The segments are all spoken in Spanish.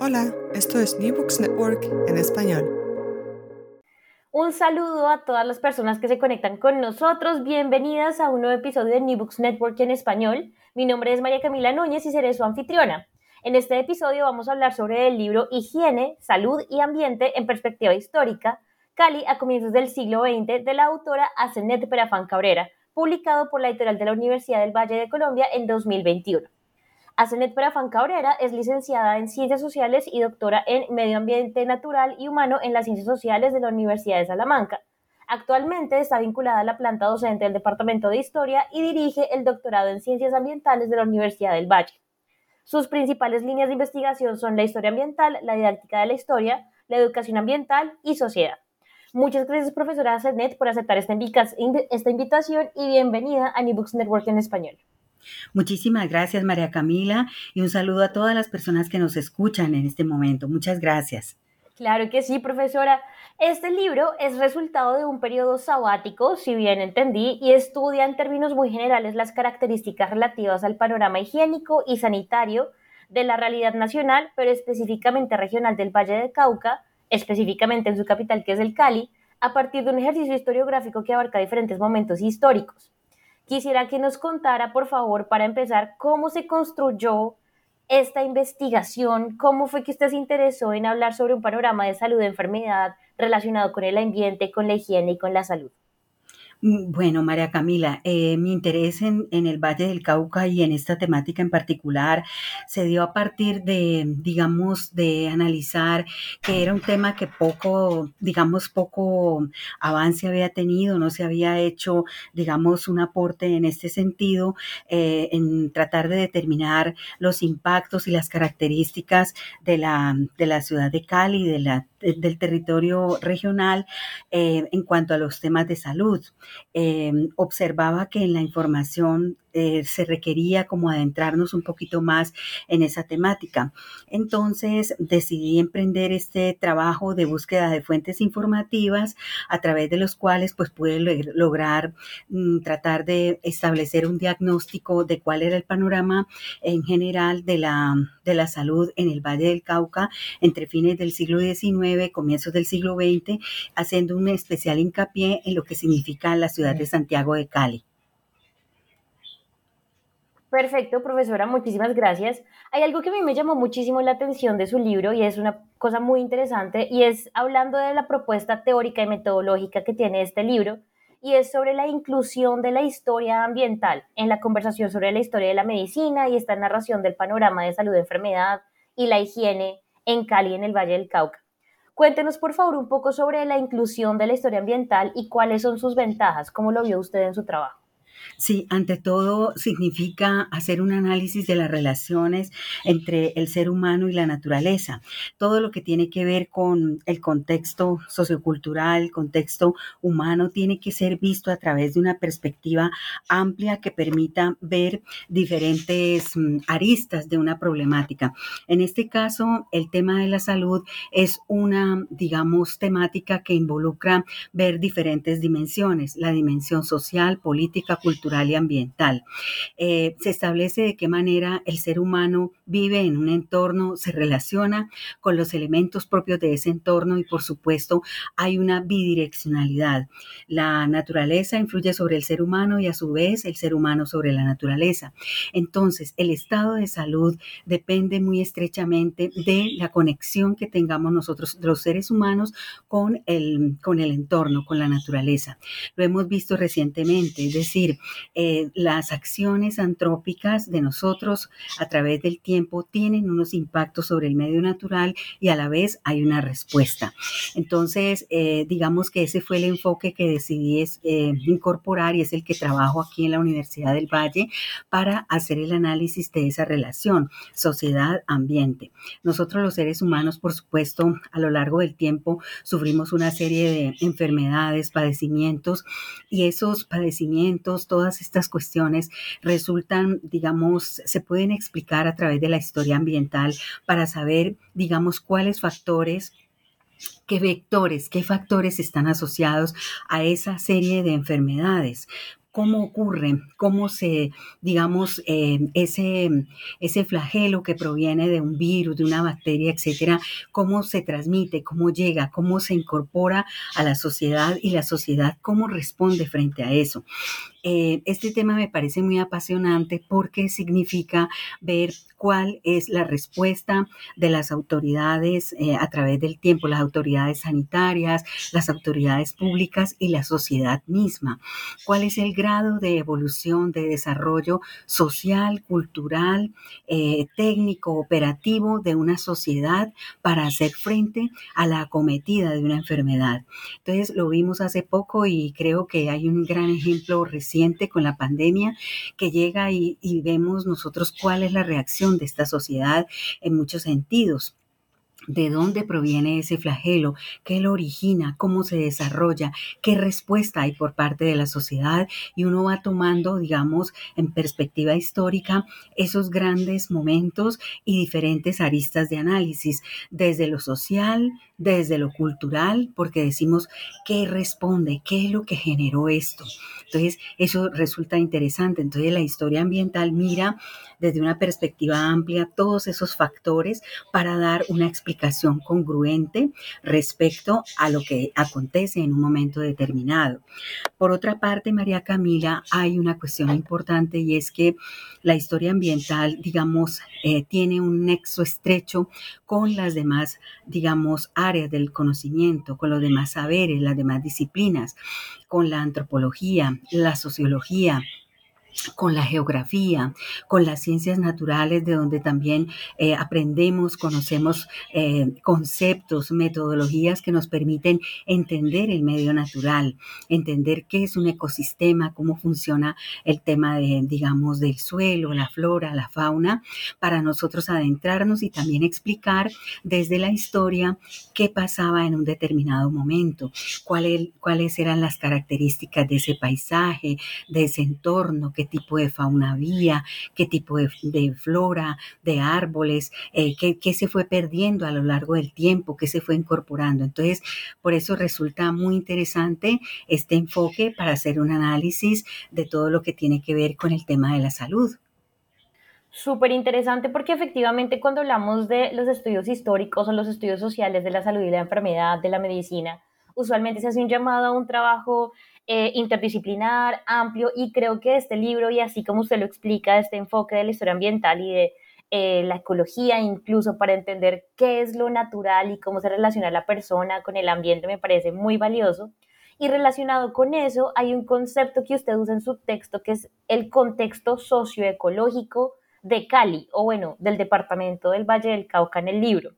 Hola, esto es New Books Network en español. Un saludo a todas las personas que se conectan con nosotros. Bienvenidas a un nuevo episodio de New Books Network en español. Mi nombre es María Camila Núñez y seré su anfitriona. En este episodio vamos a hablar sobre el libro Higiene, Salud y Ambiente en Perspectiva Histórica, Cali a comienzos del siglo XX, de la autora Asenet Perafán Cabrera, publicado por la editorial de la Universidad del Valle de Colombia en 2021. Asenet Perafán Cabrera es licenciada en Ciencias Sociales y doctora en Medio Ambiente Natural y Humano en las Ciencias Sociales de la Universidad de Salamanca. Actualmente está vinculada a la planta docente del Departamento de Historia y dirige el doctorado en Ciencias Ambientales de la Universidad del Valle. Sus principales líneas de investigación son la historia ambiental, la didáctica de la historia, la educación ambiental y sociedad. Muchas gracias, profesora Asenet, por aceptar esta, invitación y bienvenida a New Books Network en español. Muchísimas gracias, María Camila, y un saludo a todas las personas que nos escuchan en este momento. Muchas gracias. Claro que sí, profesora. Este libro es resultado de un periodo sabático, si bien entendí, y estudia en términos muy generales las características relativas al panorama higiénico y sanitario de la realidad nacional, pero específicamente regional del Valle de Cauca, específicamente en su capital que es el Cali, a partir de un ejercicio historiográfico que abarca diferentes momentos históricos. Quisiera que nos contara, por favor, para empezar, cómo se construyó esta investigación, cómo fue que usted se interesó en hablar sobre un panorama de salud de enfermedad relacionado con el ambiente, con la higiene y con la salud. Mm, bueno, María Camila, eh, mi interés en, el Valle del Cauca y en esta temática en particular se dio a partir de, digamos, de analizar que era un tema que poco, digamos, poco avance había tenido, no se había hecho, digamos, un aporte en este sentido, eh, en tratar de determinar los impactos y las características de la, de la ciudad de Cali, de la del territorio regional eh, en cuanto a los temas de salud. Eh, observaba que en la información eh, se requería como adentrarnos un poquito más en esa temática. Entonces decidí emprender este trabajo de búsqueda de fuentes informativas a través de los cuales pues pude lograr mm, tratar de establecer un diagnóstico de cuál era el panorama en general de la, de la salud en el Valle del Cauca entre fines del siglo XIX, comienzos del siglo XX, haciendo un especial hincapié en lo que significa la ciudad de Santiago de Cali. Perfecto, profesora, muchísimas gracias. Hay algo que a mí me llamó muchísimo la atención de su libro y es una cosa muy interesante y es hablando de la propuesta teórica y metodológica que tiene este libro y es sobre la inclusión de la historia ambiental en la conversación sobre la historia de la medicina y esta narración del panorama de salud enfermedad y la higiene en Cali, en el Valle del Cauca. Cuéntenos, por favor, un poco sobre la inclusión de la historia ambiental y cuáles son sus ventajas, cómo lo vio usted en su trabajo. Sí, ante todo significa hacer un análisis de las relaciones entre el ser humano y la naturaleza. Todo lo que tiene que ver con el contexto sociocultural, contexto humano, tiene que ser visto a través de una perspectiva amplia que permita ver diferentes mm, aristas de una problemática. En este caso, el tema de la salud es una, digamos, temática que involucra ver diferentes dimensiones, la dimensión social, política, cultural, y ambiental. Eh, se establece de qué manera el ser humano vive en un entorno, se relaciona con los elementos propios de ese entorno y por supuesto hay una bidireccionalidad. La naturaleza influye sobre el ser humano y a su vez el ser humano sobre la naturaleza. Entonces, el estado de salud depende muy estrechamente de la conexión que tengamos nosotros, los seres humanos, con el, con el entorno, con la naturaleza. Lo hemos visto recientemente, es decir, eh, las acciones antrópicas de nosotros a través del tiempo tienen unos impactos sobre el medio natural y a la vez hay una respuesta. Entonces, eh, digamos que ese fue el enfoque que decidí eh, incorporar y es el que trabajo aquí en la Universidad del Valle para hacer el análisis de esa relación sociedad-ambiente. Nosotros los seres humanos, por supuesto, a lo largo del tiempo sufrimos una serie de enfermedades, padecimientos y esos padecimientos, todas estas cuestiones resultan, digamos, se pueden explicar a través de la historia ambiental para saber, digamos, cuáles factores qué vectores, qué factores están asociados a esa serie de enfermedades. Cómo ocurre, cómo se, digamos, eh, ese, ese flagelo que proviene de un virus, de una bacteria, etcétera, cómo se transmite, cómo llega, cómo se incorpora a la sociedad y la sociedad cómo responde frente a eso. Eh, este tema me parece muy apasionante porque significa ver cuál es la respuesta de las autoridades eh, a través del tiempo, las autoridades sanitarias, las autoridades públicas y la sociedad misma. ¿Cuál es el grado de evolución, de desarrollo social, cultural, eh, técnico, operativo de una sociedad para hacer frente a la acometida de una enfermedad? Entonces, lo vimos hace poco y creo que hay un gran ejemplo reciente con la pandemia que llega y, y vemos nosotros cuál es la reacción de esta sociedad en muchos sentidos de dónde proviene ese flagelo, qué lo origina, cómo se desarrolla, qué respuesta hay por parte de la sociedad y uno va tomando, digamos, en perspectiva histórica esos grandes momentos y diferentes aristas de análisis, desde lo social, desde lo cultural, porque decimos qué responde, qué es lo que generó esto. Entonces, eso resulta interesante. Entonces, la historia ambiental mira desde una perspectiva amplia todos esos factores para dar una explicación congruente respecto a lo que acontece en un momento determinado. Por otra parte, María Camila, hay una cuestión importante y es que la historia ambiental, digamos, eh, tiene un nexo estrecho con las demás, digamos, áreas del conocimiento, con los demás saberes, las demás disciplinas, con la antropología, la sociología, con la geografía, con las ciencias naturales, de donde también eh, aprendemos, conocemos eh, conceptos, metodologías que nos permiten entender el medio natural, entender qué es un ecosistema, cómo funciona el tema de, digamos, del suelo, la flora, la fauna, para nosotros adentrarnos y también explicar desde la historia qué pasaba en un determinado momento, cuáles eran las características de ese paisaje, de ese entorno, qué tipo de fauna había, qué tipo de, flora, de árboles, eh, qué, se fue perdiendo a lo largo del tiempo, qué se fue incorporando. Entonces, por eso resulta muy interesante este enfoque para hacer un análisis de todo lo que tiene que ver con el tema de la salud. Súper interesante porque efectivamente cuando hablamos de los estudios históricos o los estudios sociales de la salud y la enfermedad, de la medicina, usualmente se hace un llamado a un trabajo eh, interdisciplinar, amplio, y creo que este libro, y así como usted lo explica, este enfoque de la historia ambiental y de eh, la ecología, incluso para entender qué es lo natural y cómo se relaciona la persona con el ambiente, me parece muy valioso. Y relacionado con eso, hay un concepto que usted usa en su texto, que es el contexto socioecológico de Cali, o bueno, del departamento del Valle del Cauca en el libro.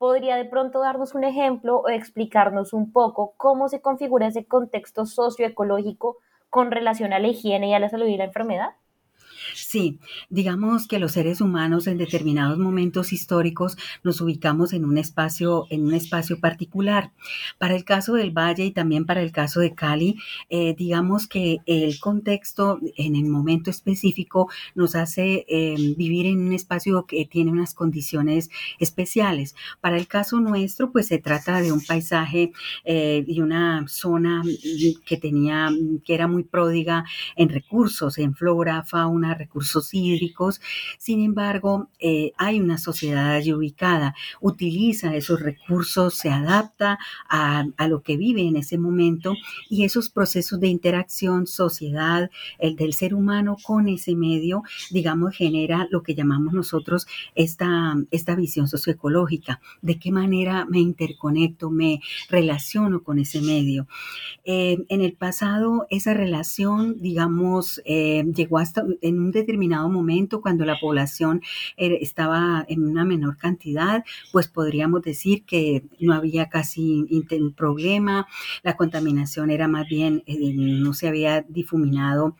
¿Podría de pronto darnos un ejemplo o explicarnos un poco cómo se configura ese contexto socioecológico con relación a la higiene y a la salud y la enfermedad? Sí, digamos que los seres humanos en determinados momentos históricos nos ubicamos en un espacio, en un espacio particular. Para el caso del Valle y también para el caso de Cali, eh, digamos que el contexto en el momento específico nos hace eh, vivir en un espacio que tiene unas condiciones especiales. Para el caso nuestro, pues se trata de un paisaje eh, y una zona que tenía, que era muy pródiga en recursos, en flora, fauna, recursos hídricos. Sin embargo, eh, hay una sociedad allí ubicada, utiliza esos recursos, se adapta a, lo que vive en ese momento y esos procesos de interacción, sociedad, el del ser humano con ese medio, digamos, genera lo que llamamos nosotros esta, esta visión socioecológica. ¿De qué manera me interconecto, me relaciono con ese medio? Eh, en el pasado, esa relación, digamos, eh, llegó hasta en un determinado momento, cuando la población eh, estaba en una menor cantidad, pues podríamos decir que no había casi problema, la contaminación era más bien, eh, no se había difuminado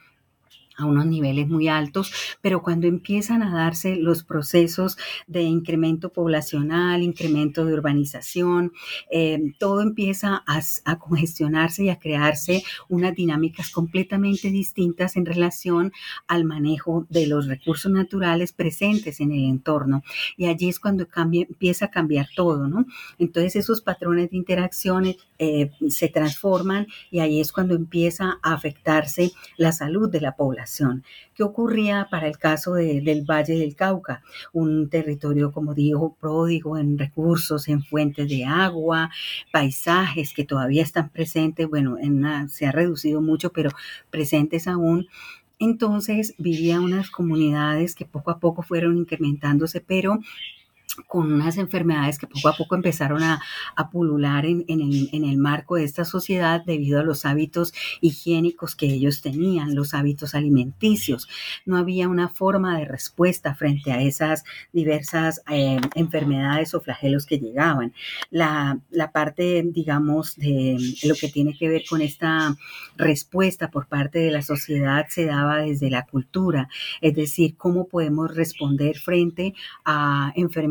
a unos niveles muy altos, pero cuando empiezan a darse los procesos de incremento poblacional, incremento de urbanización, eh, todo empieza a, a, congestionarse y a crearse unas dinámicas completamente distintas en relación al manejo de los recursos naturales presentes en el entorno. Y allí es cuando cambia, empieza a cambiar todo, ¿no? Entonces esos patrones de interacciones eh, se transforman y ahí es cuando empieza a afectarse la salud de la población. ¿Qué ocurría para el caso del Valle del Cauca? Un territorio, como digo, pródigo en recursos, en fuentes de agua, paisajes que todavía están presentes, bueno, se ha reducido mucho, pero presentes aún. Entonces vivía unas comunidades que poco a poco fueron incrementándose, pero con unas enfermedades que poco a poco empezaron a, pulular en, el, marco de esta sociedad debido a los hábitos higiénicos que ellos tenían, los hábitos alimenticios. No había una forma de respuesta frente a esas diversas eh, enfermedades o flagelos que llegaban. La, la parte, digamos, de lo que tiene que ver con esta respuesta por parte de la sociedad se daba desde la cultura, es decir, cómo podemos responder frente a enfermedades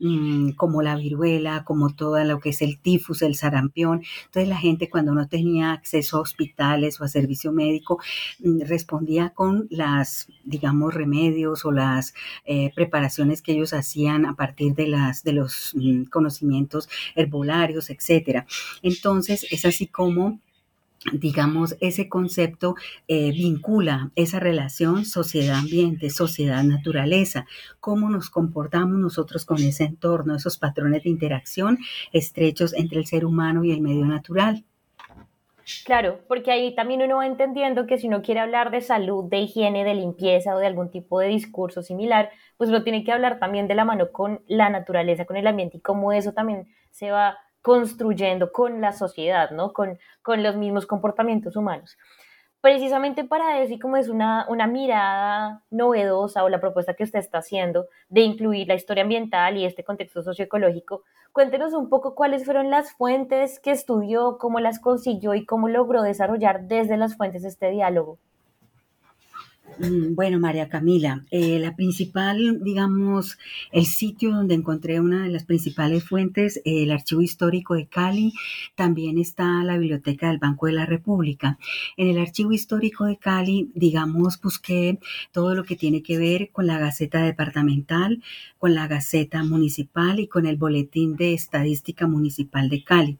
Mm, como la viruela, como todo lo que es el tifus, el sarampión. Entonces la gente cuando no tenía acceso a hospitales o a servicio médico mm, respondía con las, digamos, remedios o las eh, preparaciones que ellos hacían a partir de, las, de los mm, conocimientos herbolarios, etcétera. Entonces es así como digamos, ese concepto eh, vincula esa relación sociedad-ambiente, sociedad-naturaleza, cómo nos comportamos nosotros con ese entorno, esos patrones de interacción estrechos entre el ser humano y el medio natural. Claro, porque ahí también uno va entendiendo que si uno quiere hablar de salud, de higiene, de limpieza o de algún tipo de discurso similar, pues lo tiene que hablar también de la mano con la naturaleza, con el ambiente y cómo eso también se va construyendo con la sociedad, ¿no? Con, con los mismos comportamientos humanos. Precisamente para eso, y como es una, una mirada novedosa o la propuesta que usted está haciendo de incluir la historia ambiental y este contexto socioecológico, cuéntenos un poco cuáles fueron las fuentes que estudió, cómo las consiguió y cómo logró desarrollar desde las fuentes este diálogo. Mm, bueno, María Camila, eh, la principal, digamos, el sitio donde encontré una de las principales fuentes, el Archivo Histórico de Cali, también está la Biblioteca del Banco de la República. En el Archivo Histórico de Cali, digamos, busqué todo lo que tiene que ver con la Gaceta Departamental, con la Gaceta Municipal y con el Boletín de Estadística Municipal de Cali.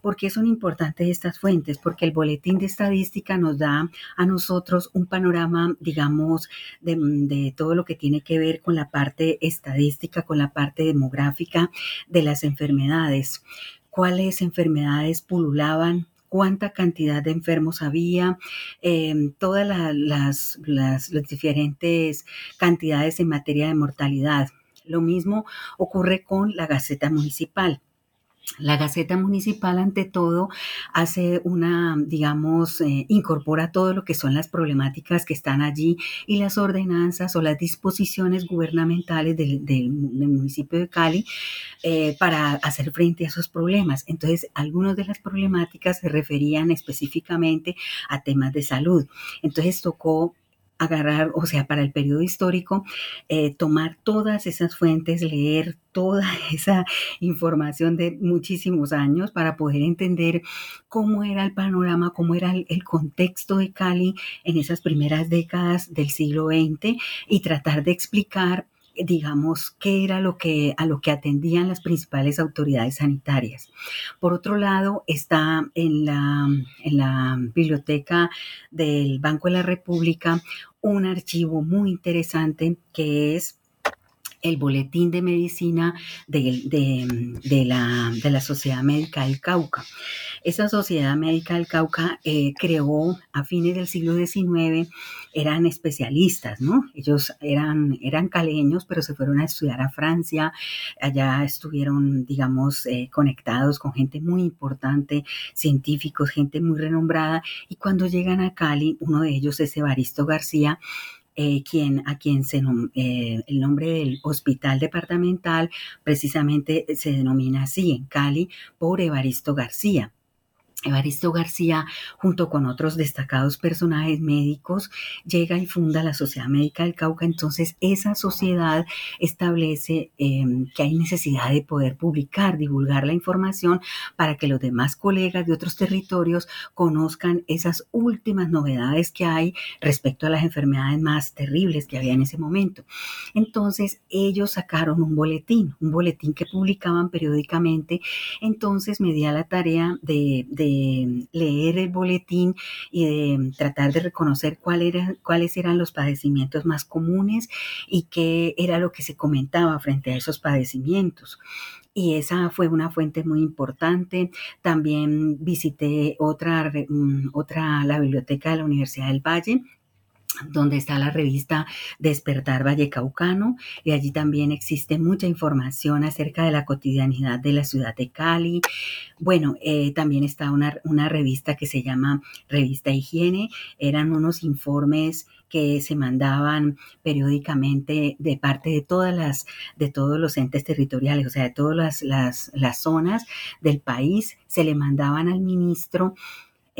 ¿Por qué son importantes estas fuentes? Porque el Boletín de Estadística nos da a nosotros un panorama digamos, de, todo lo que tiene que ver con la parte estadística, con la parte demográfica de las enfermedades. ¿Cuáles enfermedades pululaban? cuánta cantidad de enfermos había, em, todas las, las, diferentes cantidades en materia de mortalidad. Lo mismo ocurre con la Gaceta Municipal. La Gaceta Municipal, ante todo, hace una, digamos, eh, incorpora todo lo que son las problemáticas que están allí y las ordenanzas o las disposiciones gubernamentales del, municipio de Cali eh, para hacer frente a esos problemas. Entonces, algunas de las problemáticas se referían específicamente a temas de salud. Entonces, tocó agarrar, o sea, para el periodo histórico, eh, tomar todas esas fuentes, leer toda esa información de muchísimos años para poder entender cómo era el panorama, cómo era el, el contexto de Cali en esas primeras décadas del siglo XX y tratar de explicar digamos, qué era lo que, a lo que atendían las principales autoridades sanitarias. Por otro lado, está en la, en la biblioteca del Banco de la República un archivo muy interesante que es el boletín de medicina de, de, la, de, la, Sociedad Médica del Cauca. Esa Sociedad Médica del Cauca eh, creó a fines del siglo XIX, eran especialistas, ¿no? Ellos eran, eran caleños, pero se fueron a estudiar a Francia, allá estuvieron, digamos, eh, conectados con gente muy importante, científicos, gente muy renombrada, y cuando llegan a Cali, uno de ellos es Evaristo García, eh, quien, a quien se eh, el nombre del hospital departamental precisamente se denomina así en Cali por Evaristo García. Evaristo García, junto con otros destacados personajes médicos, llega y funda la Sociedad Médica del Cauca. Entonces, esa sociedad establece em, que hay necesidad de poder publicar, divulgar la información para que los demás colegas de otros territorios conozcan esas últimas novedades que hay respecto a las enfermedades más terribles que había en ese momento. Entonces, ellos sacaron un boletín, un boletín que publicaban periódicamente. Entonces, me di a la tarea de leer el boletín y de tratar de reconocer cuáles eran los padecimientos más comunes y qué era lo que se comentaba frente a esos padecimientos y esa fue una fuente muy importante. También visité otra, mm, otra, la biblioteca de la Universidad del Valle, donde está la revista Despertar Vallecaucano y allí también existe mucha información acerca de la cotidianidad de la ciudad de Cali. Bueno, eh, también está una, una revista que se llama Revista Higiene, eran unos informes que se mandaban periódicamente de parte de todas las, de todos los entes territoriales, o sea, de todas las, las, las zonas del país, se le mandaban al ministro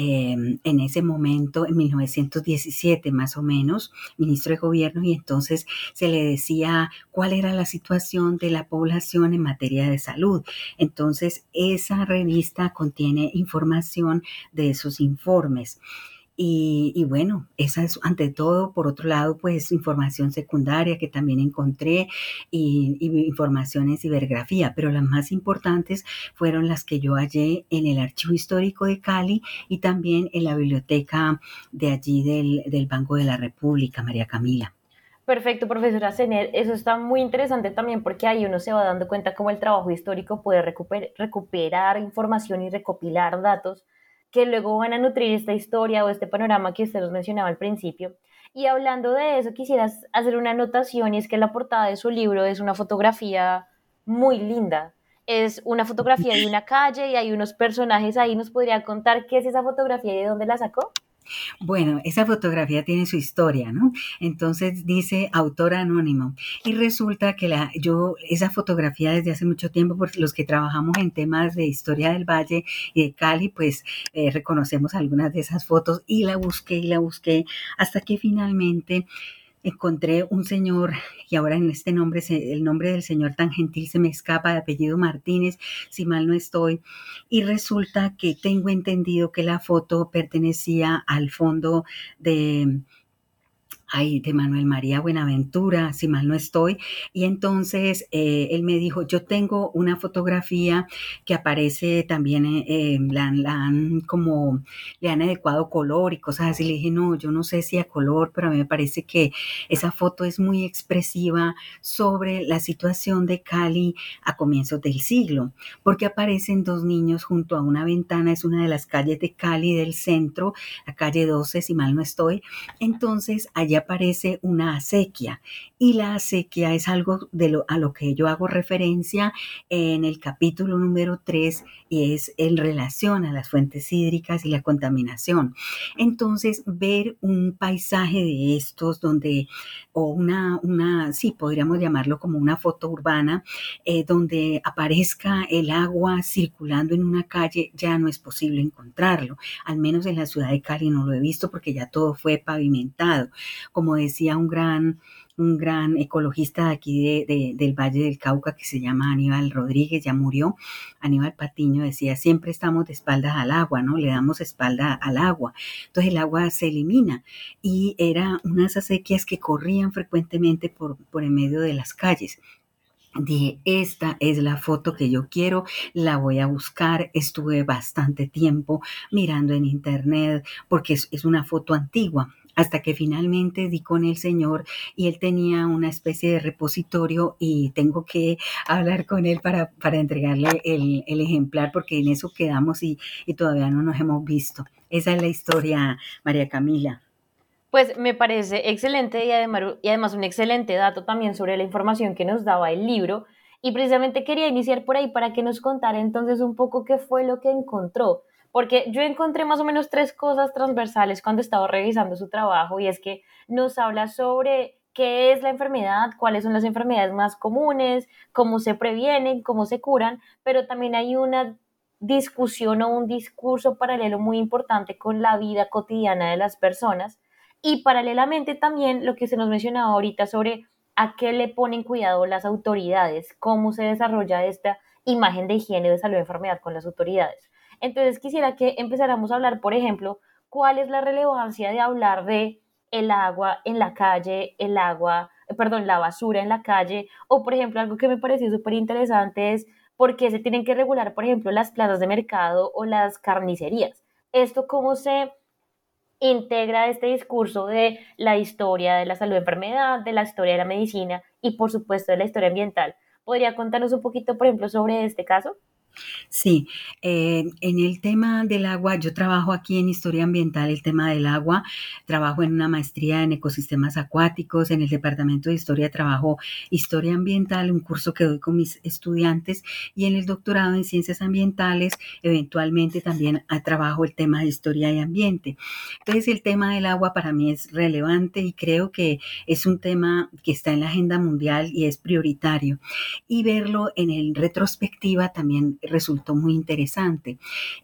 Em, en ese momento, en 1917 más o menos, ministro de gobierno, y entonces se le decía cuál era la situación de la población en materia de salud. Entonces, esa revista contiene información de esos informes. Y, bueno, esa es ante todo, por otro lado, pues información secundaria que también encontré y, información en cibergrafía, pero las más importantes fueron las que yo hallé en el Archivo Histórico de Cali y también en la biblioteca de allí del, del Banco de la República, María Camila. Perfecto, profesora Zener. Eso está muy interesante también porque ahí uno se va dando cuenta cómo el trabajo histórico puede recuperar información y recopilar datos que luego van a nutrir esta historia o este panorama que usted nos mencionaba al principio. Y hablando de eso, quisieras hacer una anotación y es que la portada de su libro es una fotografía muy linda. Es una fotografía de una calle y hay unos personajes ahí. ¿Nos podría contar qué es esa fotografía y de dónde la sacó? Bueno, esa fotografía tiene su historia, ¿no? Entonces dice autor anónimo. Y resulta que la, yo, esa fotografía desde hace mucho tiempo, por los que trabajamos en temas de historia del Valle y de Cali, pues eh, reconocemos algunas de esas fotos y la busqué y la busqué hasta que finalmente encontré un señor, y ahora en este nombre, el nombre del señor tan gentil se me escapa, de apellido Martínez, si mal no estoy, y resulta que tengo entendido que la foto pertenecía al fondo de ay, de Manuel María Buenaventura, si mal no estoy. Y entonces eh, él me dijo, yo tengo una fotografía que aparece también, eh, eh, la, han como, le han adecuado color y cosas así. Le dije, no, yo no sé si a color, pero a mí me parece que esa foto es muy expresiva sobre la situación de Cali a comienzos del siglo, porque aparecen dos niños junto a una ventana, es una de las calles de Cali del centro, la calle 12, si mal no estoy. Entonces, allá aparece una acequia y la acequia es algo de lo, a lo que yo hago referencia en el capítulo número 3 y es en relación a las fuentes hídricas y la contaminación. Entonces, ver un paisaje de estos donde, o una, una sí, podríamos llamarlo como una foto urbana, eh, donde aparezca el agua circulando en una calle, ya no es posible encontrarlo. Al menos en la ciudad de Cali no lo he visto porque ya todo fue pavimentado. Como decía un gran un gran ecologista de aquí del Valle del Cauca que se llama Aníbal Rodríguez, ya murió. Aníbal Patiño decía, siempre estamos de espaldas al agua, ¿no? Le damos espalda al agua. Entonces el agua se elimina y era unas acequias que corrían frecuentemente por, por en medio de las calles. Dije, esta es la foto que yo quiero, la voy a buscar. Estuve bastante tiempo mirando en internet porque es una foto antigua hasta que finalmente di con el Señor y él tenía una especie de repositorio y tengo que hablar con él para, para entregarle el, ejemplar porque en eso quedamos y, y todavía no nos hemos visto. Esa es la historia, María Camila. Pues me parece excelente y además, y además un excelente dato también sobre la información que nos daba el libro. Y precisamente quería iniciar por ahí para que nos contara entonces un poco qué fue lo que encontró porque yo encontré más o menos tres cosas transversales cuando estaba revisando su trabajo y es que nos habla sobre qué es la enfermedad, cuáles son las enfermedades más comunes, cómo se previenen, cómo se curan, pero también hay una discusión o un discurso paralelo muy importante con la vida cotidiana de las personas y paralelamente también lo que se nos mencionaba ahorita sobre a qué le ponen cuidado las autoridades, cómo se desarrolla esta imagen de higiene de salud de enfermedad con las autoridades. Entonces quisiera que empezáramos a hablar, por ejemplo, cuál es la relevancia de hablar de el agua en la calle, el agua, eh, perdón, la basura en la calle, o por ejemplo, algo que me pareció súper interesante es por qué se tienen que regular, por ejemplo, las plazas de mercado o las carnicerías. Esto cómo se integra este discurso de la historia de la salud de enfermedad, de la historia de la medicina y por supuesto de la historia ambiental. ¿Podría contarnos un poquito, por ejemplo, sobre este caso? Sí, eh, en el tema del agua, yo trabajo aquí en historia ambiental, el tema del agua, trabajo en una maestría en ecosistemas acuáticos, en el departamento de historia trabajo historia ambiental, un curso que doy con mis estudiantes y en el doctorado en ciencias ambientales, eventualmente también trabajo el tema de historia y ambiente. Entonces el tema del agua para mí es relevante y creo que es un tema que está en la agenda mundial y es prioritario. Y verlo en el retrospectiva también resultó muy interesante.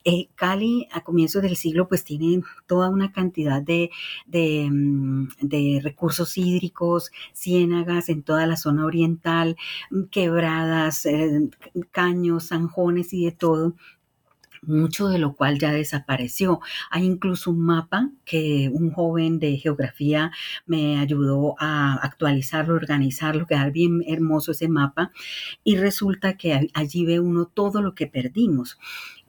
Eh, Cali a comienzos del siglo pues tiene toda una cantidad de, mm, de, recursos hídricos, ciénagas en toda la zona oriental, mm, quebradas, eh, caños, zanjones y de todo mucho de lo cual ya desapareció. Hay incluso un mapa que un joven de geografía me ayudó a actualizarlo, organizarlo, quedar bien hermoso ese mapa y resulta que allí ve uno todo lo que perdimos.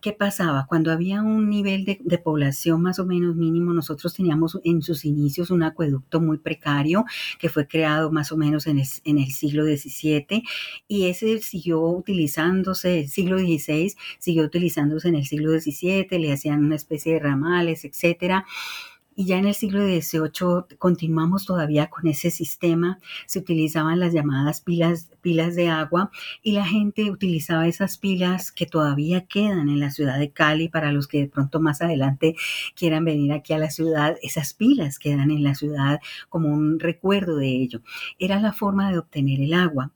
¿Qué pasaba? Cuando había un nivel de, población más o menos mínimo, nosotros teníamos en sus inicios un acueducto muy precario que fue creado más o menos en el, en el siglo XVII y ese siguió utilizándose, el siglo XVI siguió utilizándose en el siglo XVII, le hacían una especie de ramales, etcétera y ya en el siglo XVIII continuamos todavía con ese sistema. Se utilizaban las llamadas pilas, pilas de agua y la gente utilizaba esas pilas que todavía quedan en la ciudad de Cali para los que de pronto más adelante quieran venir aquí a la ciudad. Esas pilas quedan en la ciudad como un recuerdo de ello. Era la forma de obtener el agua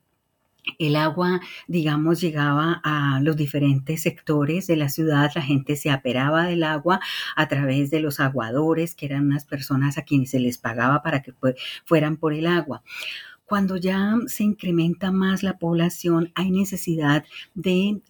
el agua, digamos, llegaba a los diferentes sectores de la ciudad, la gente se aperaba del agua a través de los aguadores, que eran unas personas a quienes se les pagaba para que fueran por el agua. Cuando ya se incrementa más la población, hay necesidad de,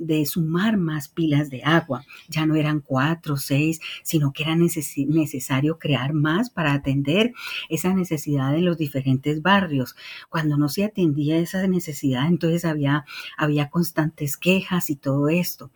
de sumar más pilas de agua. Ya no eran cuatro, seis, sino que era necesario crear más para atender esa necesidad en los diferentes barrios. Cuando no se atendía esa necesidad, entonces había, había constantes quejas y todo esto.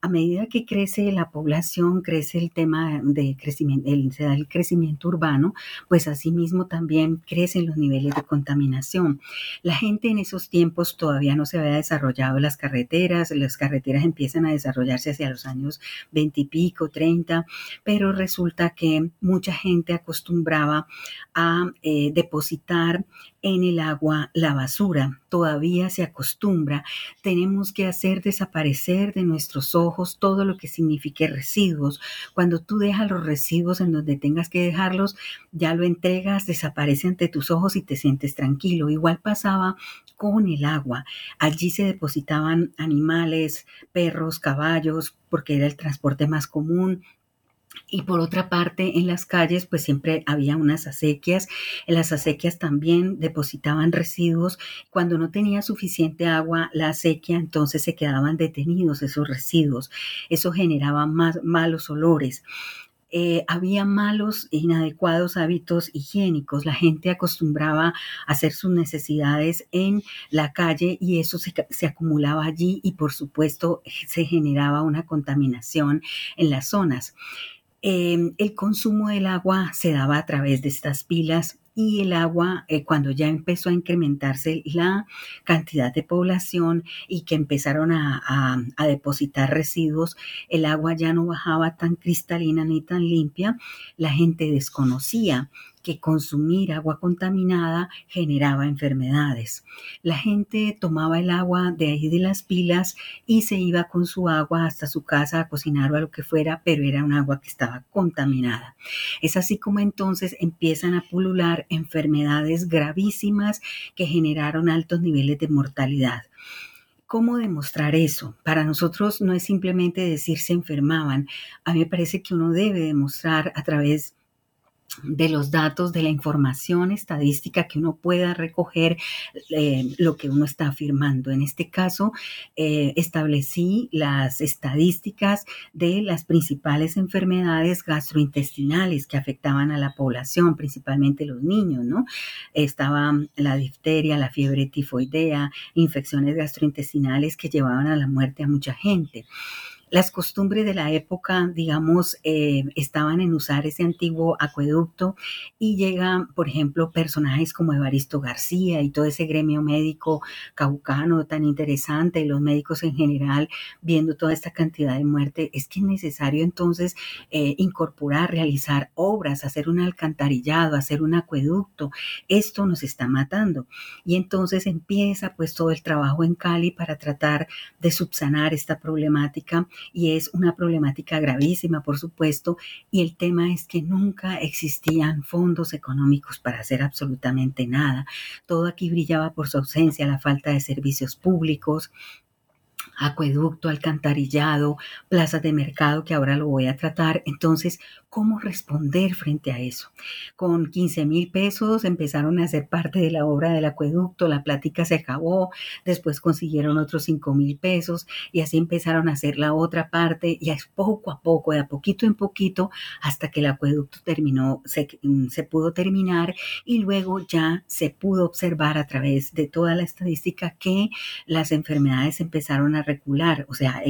A medida que crece la población, crece el tema de crecimiento, el, se da el crecimiento urbano, pues asimismo también crecen los niveles de contaminación. La gente en esos tiempos todavía no se había desarrollado las carreteras, las carreteras empiezan a desarrollarse hacia los años 20 y pico, 30, pero resulta que mucha gente acostumbraba a eh, depositar en el agua la basura. Todavía se acostumbra. Tenemos que hacer desaparecer de nuestros ojos todo lo que signifique residuos. Cuando tú dejas los residuos en donde tengas que dejarlos, ya lo entregas, desaparece ante tus ojos y te sientes tranquilo. Igual pasaba con el agua. Allí se depositaban animales, perros, caballos, porque era el transporte más común, y por otra parte, en las calles, pues siempre había unas acequias. En las acequias también depositaban residuos. Cuando no tenía suficiente agua la acequia, entonces se quedaban detenidos esos residuos. Eso generaba más malos olores. Eh, había malos e inadecuados hábitos higiénicos. La gente acostumbraba a hacer sus necesidades en la calle y eso se, acumulaba allí y por supuesto se generaba una contaminación en las zonas. Em, el consumo del agua se daba a través de estas pilas y el agua, eh, cuando ya empezó a incrementarse la cantidad de población y que empezaron a, depositar residuos, el agua ya no bajaba tan cristalina ni tan limpia, la gente desconocía que consumir agua contaminada generaba enfermedades. La gente tomaba el agua de ahí de las pilas y se iba con su agua hasta su casa a cocinar o a lo que fuera, pero era un agua que estaba contaminada. Es así como entonces empiezan a pulular enfermedades gravísimas que generaron altos niveles de mortalidad. ¿Cómo demostrar eso? Para nosotros no es simplemente decir se enfermaban. A mí me parece que uno debe demostrar a través de los datos, de la información estadística que uno pueda recoger eh, lo que uno está afirmando. En este caso, eh, establecí las estadísticas de las principales enfermedades gastrointestinales que afectaban a la población, principalmente los niños, ¿no? Estaba la difteria, la fiebre tifoidea, infecciones gastrointestinales que llevaban a la muerte a mucha gente las costumbres de la época, digamos, eh, estaban en usar ese antiguo acueducto y llegan, por ejemplo, personajes como Evaristo García y todo ese gremio médico caucano tan interesante, los médicos en general, viendo toda esta cantidad de muerte, es que es necesario entonces eh, incorporar, realizar obras, hacer un alcantarillado, hacer un acueducto. Esto nos está matando. Y entonces empieza pues todo el trabajo en Cali para tratar de subsanar esta problemática y es una problemática gravísima, por supuesto, y el tema es que nunca existían fondos económicos para hacer absolutamente nada. Todo aquí brillaba por su ausencia, la falta de servicios públicos, acueducto, alcantarillado, plazas de mercado, que ahora lo voy a tratar. Entonces, ¿cómo responder frente a eso? Con 15 mil pesos empezaron a hacer parte de la obra del acueducto, la plática se acabó, después consiguieron otros 5 mil pesos y así empezaron a hacer la otra parte y es poco a poco, de a poquito en poquito, hasta que el acueducto terminó, se, mm, se pudo terminar y luego ya se pudo observar a través de toda la estadística que las enfermedades empezaron a recular, o sea,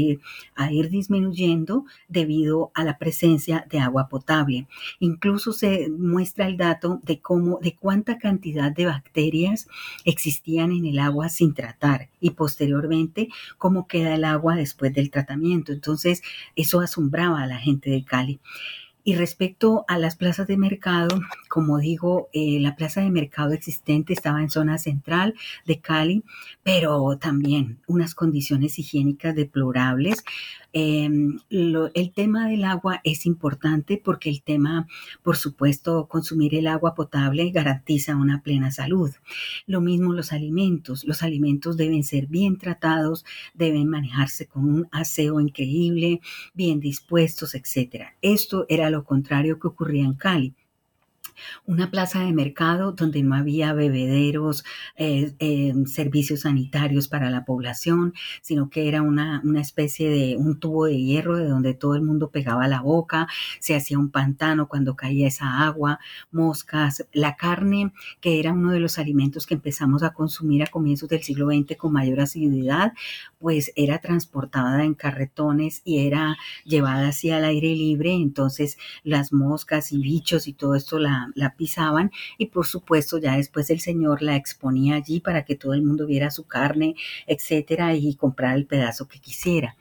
a ir disminuyendo debido a la presencia de agua potable. Incluso se muestra el dato de cómo, de cuánta cantidad de bacterias existían en el agua sin tratar y posteriormente cómo queda el agua después del tratamiento. Entonces, eso asombraba a la gente de Cali. Y respecto a las plazas de mercado, como digo, eh, la plaza de mercado existente estaba en zona central de Cali, pero también unas condiciones higiénicas deplorables. Em, el tema del agua es importante porque el tema, por supuesto, consumir el agua potable garantiza una plena salud. Lo mismo los alimentos. Los alimentos deben ser bien tratados, deben manejarse con un aseo increíble, bien dispuestos, etc. Esto era lo contrario que ocurría en Cali una plaza de mercado donde no había bebederos, eh, eh, servicios sanitarios para la población, sino que era una, una, especie de un tubo de hierro de donde todo el mundo pegaba la boca, se hacía un pantano cuando caía esa agua, moscas, la carne, que era uno de los alimentos que empezamos a consumir a comienzos del siglo XX con mayor asiduidad, pues era transportada en carretones y era llevada así al aire libre, entonces las moscas y bichos y todo esto la, la pisaban y por supuesto ya después el señor la exponía allí para que todo el mundo viera su carne, etcétera, y comprar el pedazo que quisiera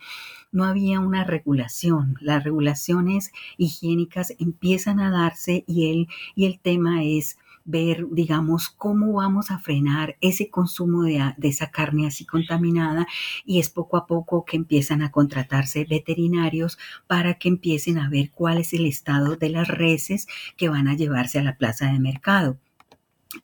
no había una regulación. Las regulaciones higiénicas empiezan a darse y el, y el tema es ver, digamos, cómo vamos a frenar ese consumo de, esa carne así contaminada y es poco a poco que empiezan a contratarse veterinarios para que empiecen a ver cuál es el estado de las reses que van a llevarse a la plaza de mercado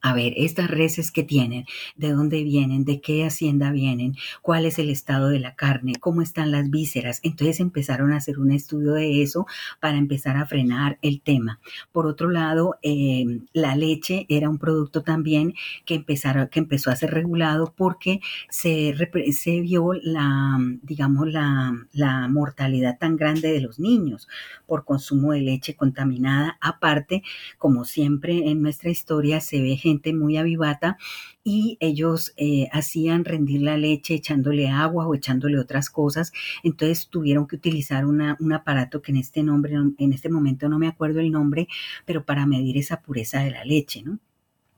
a ver, estas reses que tienen, de dónde vienen, de qué hacienda vienen, cuál es el estado de la carne, cómo están las vísceras. Entonces empezaron a hacer un estudio de eso para empezar a frenar el tema. Por otro lado, em, la leche era un producto también que, que empezó a ser regulado porque se, vio la, digamos, la mortalidad tan grande de los niños por consumo de leche contaminada. Aparte, como siempre en nuestra historia se ve gente muy avivata y ellos eh, hacían rendir la leche echándole agua o echándole otras cosas. Entonces tuvieron que utilizar una, un aparato que en este nombre, en este momento no me acuerdo el nombre, pero para medir esa pureza de la leche, ¿no?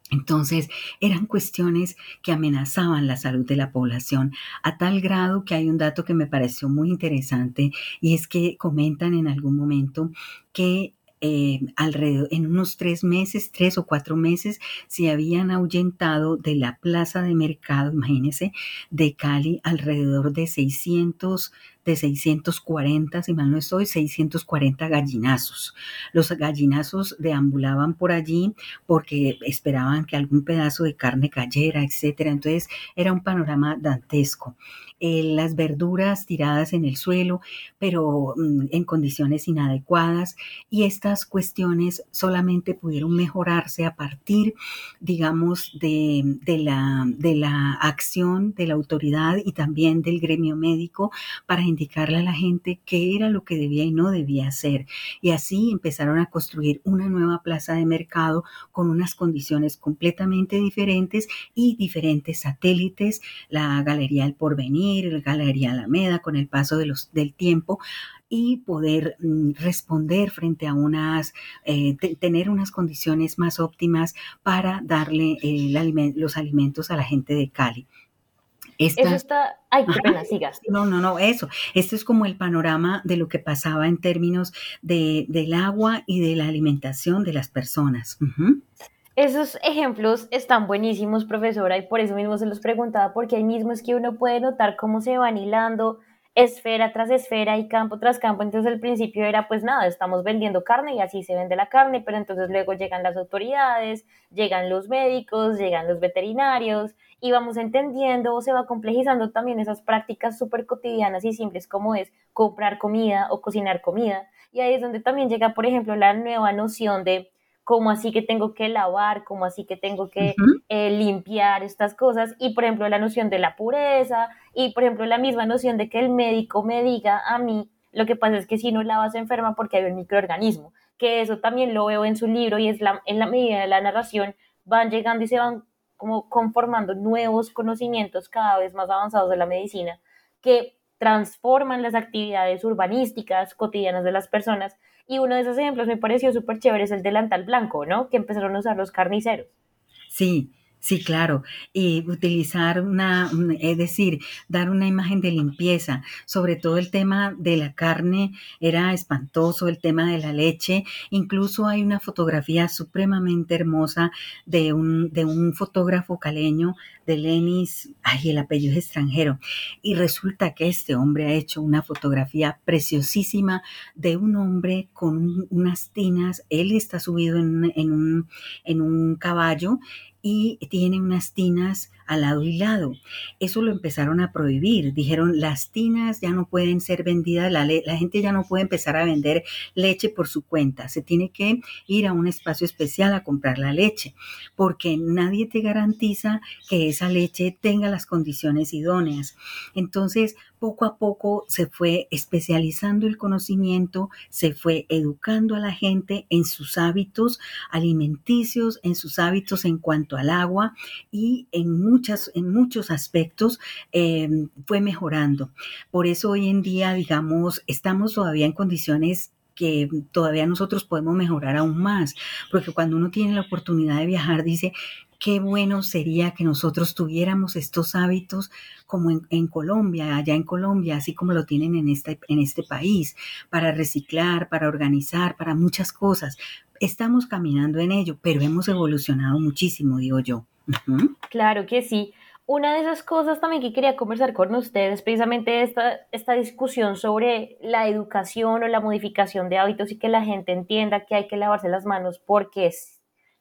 Entonces, eran cuestiones que amenazaban la salud de la población a tal grado que hay un dato que me pareció muy interesante y es que comentan en algún momento que eh, alrededor, en unos tres meses, tres o cuatro meses, se habían ahuyentado de la plaza de mercado, imagínense, de Cali alrededor de 600 de 640, si mal no estoy, 640 gallinazos. Los gallinazos deambulaban por allí porque esperaban que algún pedazo de carne cayera, etcétera. Entonces era un panorama dantesco. Eh, las verduras tiradas en el suelo, pero mm, en condiciones inadecuadas. Y estas cuestiones solamente pudieron mejorarse a partir, digamos, de, de, la, de la acción de la autoridad y también del gremio médico para indicarle a la gente qué era lo que debía y no debía hacer. Y así empezaron a construir una nueva plaza de mercado con unas condiciones completamente diferentes y diferentes satélites, la Galería del Porvenir, la Galería Alameda, con el paso de los, del tiempo y poder mm, responder frente a unas, eh, tener unas condiciones más óptimas para darle los alimentos a la gente de Cali eso está, ay, qué pena, sigas. No, no, no, eso. Esto es como el panorama de lo que pasaba en términos de, del agua y de la alimentación de las personas. Esos ejemplos están buenísimos, profesora, y por eso mismo se los preguntaba, porque ahí mismo es que uno puede notar cómo se van hilando esfera tras esfera y campo tras campo. Entonces el principio era pues nada, estamos vendiendo carne y así se vende la carne, pero entonces luego llegan las autoridades, llegan los médicos, llegan los veterinarios y vamos entendiendo o se va complejizando también esas prácticas súper cotidianas y simples como es comprar comida o cocinar comida. Y ahí es donde también llega, por ejemplo, la nueva noción de cómo así que tengo que lavar, cómo así que tengo que eh, limpiar estas cosas, y por ejemplo la noción de la pureza, y por ejemplo la misma noción de que el médico me diga a mí, lo que pasa es que si no lavas enferma porque hay un microorganismo, que eso también lo veo en su libro y es la, en la medida de la narración van llegando y se van como conformando nuevos conocimientos cada vez más avanzados de la medicina que transforman las actividades urbanísticas cotidianas de las personas y uno de esos ejemplos me pareció súper chévere, es el delantal blanco, ¿no? Que empezaron a usar los carniceros. Sí, Sí, claro. Y utilizar una, es decir, dar una imagen de limpieza. Sobre todo el tema de la carne era espantoso, el tema de la leche. Incluso hay una fotografía supremamente hermosa de un, de un fotógrafo caleño, de Lenis, ay, el apellido es extranjero. Y resulta que este hombre ha hecho una fotografía preciosísima de un hombre con unas tinas. Él está subido en, en, un, en un caballo y tiene unas tinas al lado y lado. Eso lo empezaron a prohibir. Dijeron, las tinas ya no pueden ser vendidas, la, la, gente ya no puede empezar a vender leche por su cuenta. Se tiene que ir a un espacio especial a comprar la leche, porque nadie te garantiza que esa leche tenga las condiciones idóneas. Entonces, poco a poco se fue especializando el conocimiento, se fue educando a la gente en sus hábitos alimenticios, en sus hábitos en cuanto al agua y en, muchas, en muchos aspectos em, fue mejorando. Por eso hoy en día, digamos, estamos todavía en condiciones que todavía nosotros podemos mejorar aún más, porque cuando uno tiene la oportunidad de viajar, dice, qué bueno sería que nosotros tuviéramos estos hábitos como en, Colombia, allá en Colombia, así como lo tienen en este, en este país, para reciclar, para organizar, para muchas cosas. Estamos caminando en ello, pero hemos evolucionado muchísimo, digo yo. Claro que sí. Una de esas cosas también que quería conversar con ustedes, precisamente esta, esta discusión sobre la educación o la modificación de hábitos y que la gente entienda que hay que lavarse las manos porque es,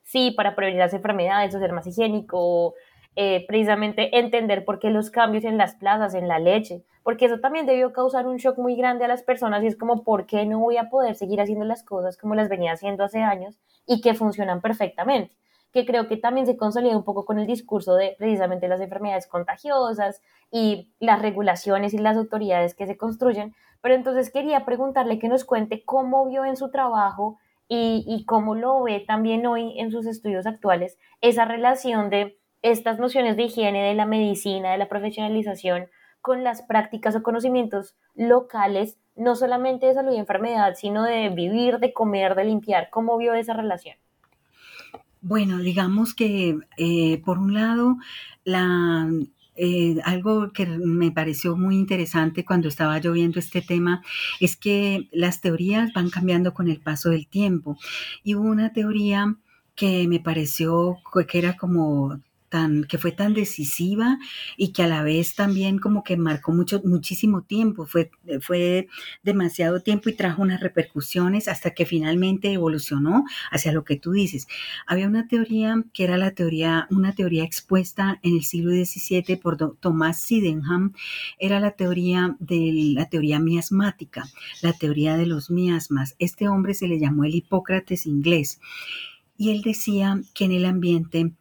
sí, para prevenir las enfermedades o ser más higiénico, eh, precisamente entender por qué los cambios en las plazas, en la leche, porque eso también debió causar un shock muy grande a las personas y es como, ¿por qué no voy a poder seguir haciendo las cosas como las venía haciendo hace años y que funcionan perfectamente? que creo que también se consolida un poco con el discurso de precisamente las enfermedades contagiosas y las regulaciones y las autoridades que se construyen. Pero entonces quería preguntarle que nos cuente cómo vio en su trabajo y, y cómo lo ve también hoy en sus estudios actuales esa relación de estas nociones de higiene, de la medicina, de la profesionalización con las prácticas o conocimientos locales, no solamente de salud y enfermedad, sino de vivir, de comer, de limpiar. ¿Cómo vio esa relación? Bueno, digamos que eh, por un lado, la, eh, algo que me pareció muy interesante cuando estaba yo viendo este tema es que las teorías van cambiando con el paso del tiempo. Y hubo una teoría que me pareció que era como que fue tan decisiva y que a la vez también como que marcó mucho, muchísimo tiempo, fue, fue demasiado tiempo y trajo unas repercusiones hasta que finalmente evolucionó hacia lo que tú dices. Había una teoría que era la teoría, una teoría expuesta en el siglo XVII por Thomas Sydenham, era la teoría de la teoría miasmática, la teoría de los miasmas. Este hombre se le llamó el Hipócrates inglés y él decía que en el ambiente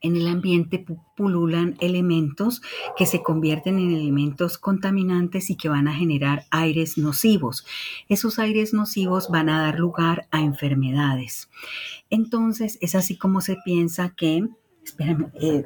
en el ambiente pululan elementos que se convierten en elementos contaminantes y que van a generar aires nocivos. Esos aires nocivos van a dar lugar a enfermedades. Entonces, es así como se piensa que espérame, eh,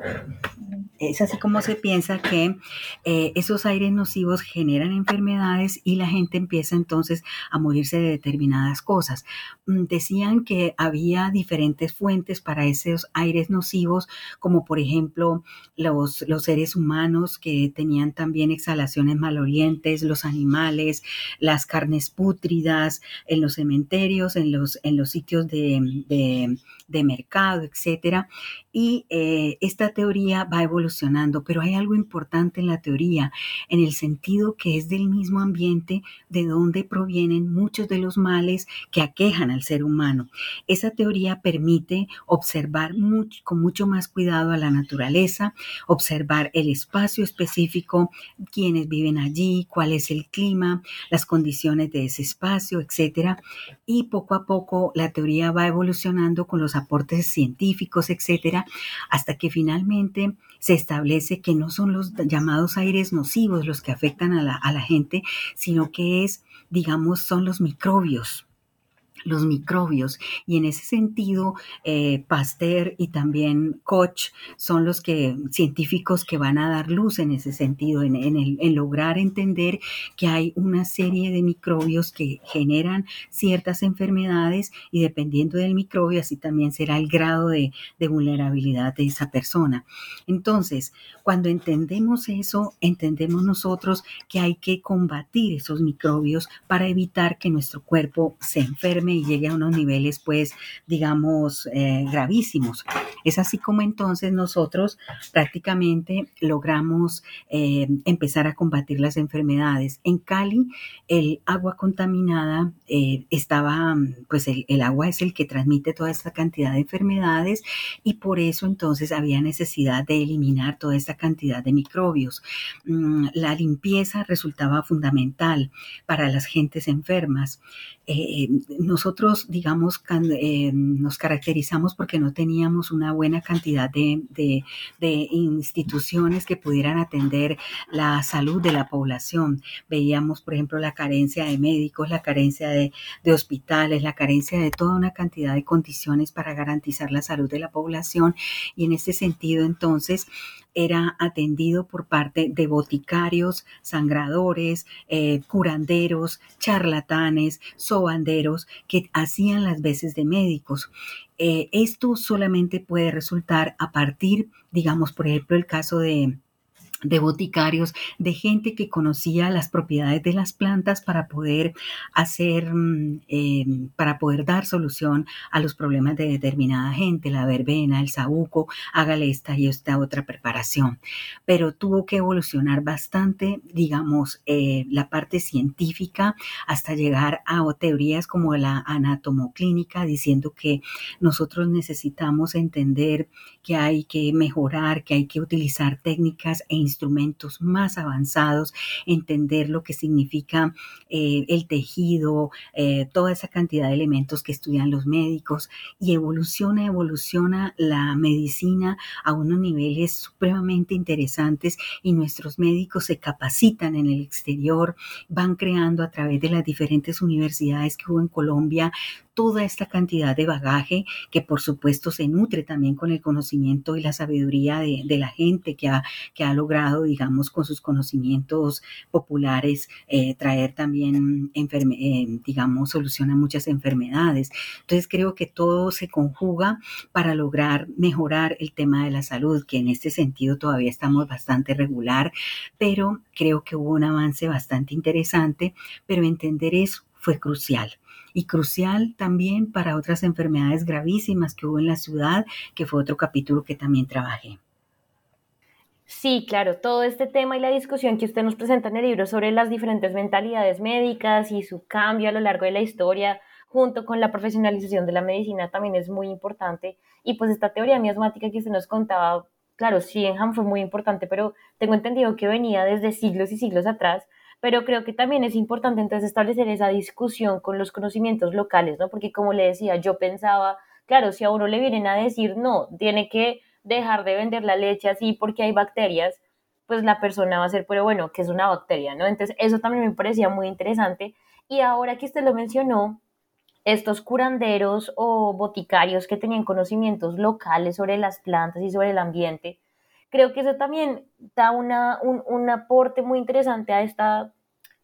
es así como se piensa que eh, esos aires nocivos generan enfermedades y la gente empieza entonces a morirse de determinadas cosas. Mm, decían que había diferentes fuentes para esos aires nocivos, como por ejemplo los, los seres humanos que tenían también exhalaciones malolientes, los animales, las carnes pútridas en los cementerios, en los, en los sitios de, de, de mercado, etcétera. Y eh, esta teoría va evolucionando, pero hay algo importante en la teoría, en el sentido que es del mismo ambiente de donde provienen muchos de los males que aquejan al ser humano. Esa teoría permite observar con mucho más cuidado a la naturaleza, observar el espacio específico, quiénes viven allí, cuál es el clima, las condiciones de ese espacio, etcétera. Y poco a poco la teoría va evolucionando con los aportes científicos, etcétera, hasta que finalmente se establece que no son los llamados aires nocivos los que afectan a la, a la gente, sino que es, digamos, son los microbios los microbios. Y en ese sentido, eh, Pasteur y también Koch son los que, científicos que van a dar luz en ese sentido, en, en, lograr entender que hay una serie de microbios que generan ciertas enfermedades y dependiendo del microbio, así también será el grado de, de vulnerabilidad de esa persona. Entonces, cuando entendemos eso, entendemos nosotros que hay que combatir esos microbios para evitar que nuestro cuerpo se enferme y llegue a unos niveles, pues, digamos, eh, gravísimos. Es así como entonces nosotros prácticamente logramos eh, empezar a combatir las enfermedades. En Cali, el agua contaminada eh, estaba, pues el, agua es el que transmite toda esta cantidad de enfermedades y por eso entonces había necesidad de eliminar toda esta cantidad de microbios. Mm, la limpieza resultaba fundamental para las gentes enfermas. Nosotros, digamos, eh, nos caracterizamos porque no teníamos una buena cantidad de, instituciones que pudieran atender la salud de la población. Veíamos, por ejemplo, la carencia de médicos, la carencia de, de hospitales, la carencia de toda una cantidad de condiciones para garantizar la salud de la población. Y en este sentido, entonces, era atendido por parte de boticarios, sangradores, eh, curanderos, charlatanes, sobanderos que hacían las veces de médicos. Eh, esto solamente puede resultar a partir, digamos, por ejemplo, el caso de de boticarios, de gente que conocía las propiedades de las plantas para poder hacer, mm, em, para poder dar solución a los problemas de determinada gente, la verbena, el saúco, hágale esta y esta otra preparación. Pero tuvo que evolucionar bastante, digamos, eh, la parte científica hasta llegar a teorías como la anatomoclínica, diciendo que nosotros necesitamos entender que hay que mejorar, que hay que utilizar técnicas e instrumentos más avanzados, entender lo que significa eh, el tejido, eh, toda esa cantidad de elementos que estudian los médicos y evoluciona, evoluciona la medicina a unos niveles supremamente interesantes y nuestros médicos se capacitan en el exterior, van creando a través de las diferentes universidades que hubo en Colombia toda esta cantidad de bagaje que por supuesto se nutre también con el conocimiento y la sabiduría de, la gente que ha, que ha logrado, digamos, con sus conocimientos populares, eh, traer también, eh, digamos, solución a muchas enfermedades. Entonces creo que todo se conjuga para lograr mejorar el tema de la salud, que en este sentido todavía estamos bastante regular, pero creo que hubo un avance bastante interesante, pero entender eso fue crucial y crucial también para otras enfermedades gravísimas que hubo en la ciudad, que fue otro capítulo que también trabajé. Sí, claro, todo este tema y la discusión que usted nos presenta en el libro sobre las diferentes mentalidades médicas y su cambio a lo largo de la historia, junto con la profesionalización de la medicina, también es muy importante. Y pues esta teoría miasmática que usted nos contaba, claro, en fue muy importante, pero tengo entendido que venía desde siglos y siglos atrás pero creo que también es importante entonces establecer esa discusión con los conocimientos locales, ¿no? Porque como le decía, yo pensaba, claro, si a uno le vienen a decir, no, tiene que dejar de vender la leche así porque hay bacterias, pues la persona va a ser, pero bueno, que es una bacteria, ¿no? Entonces eso también me parecía muy interesante. Y ahora que usted lo mencionó, estos curanderos o boticarios que tenían conocimientos locales sobre las plantas y sobre el ambiente, creo que eso también da una, un, aporte muy interesante a esta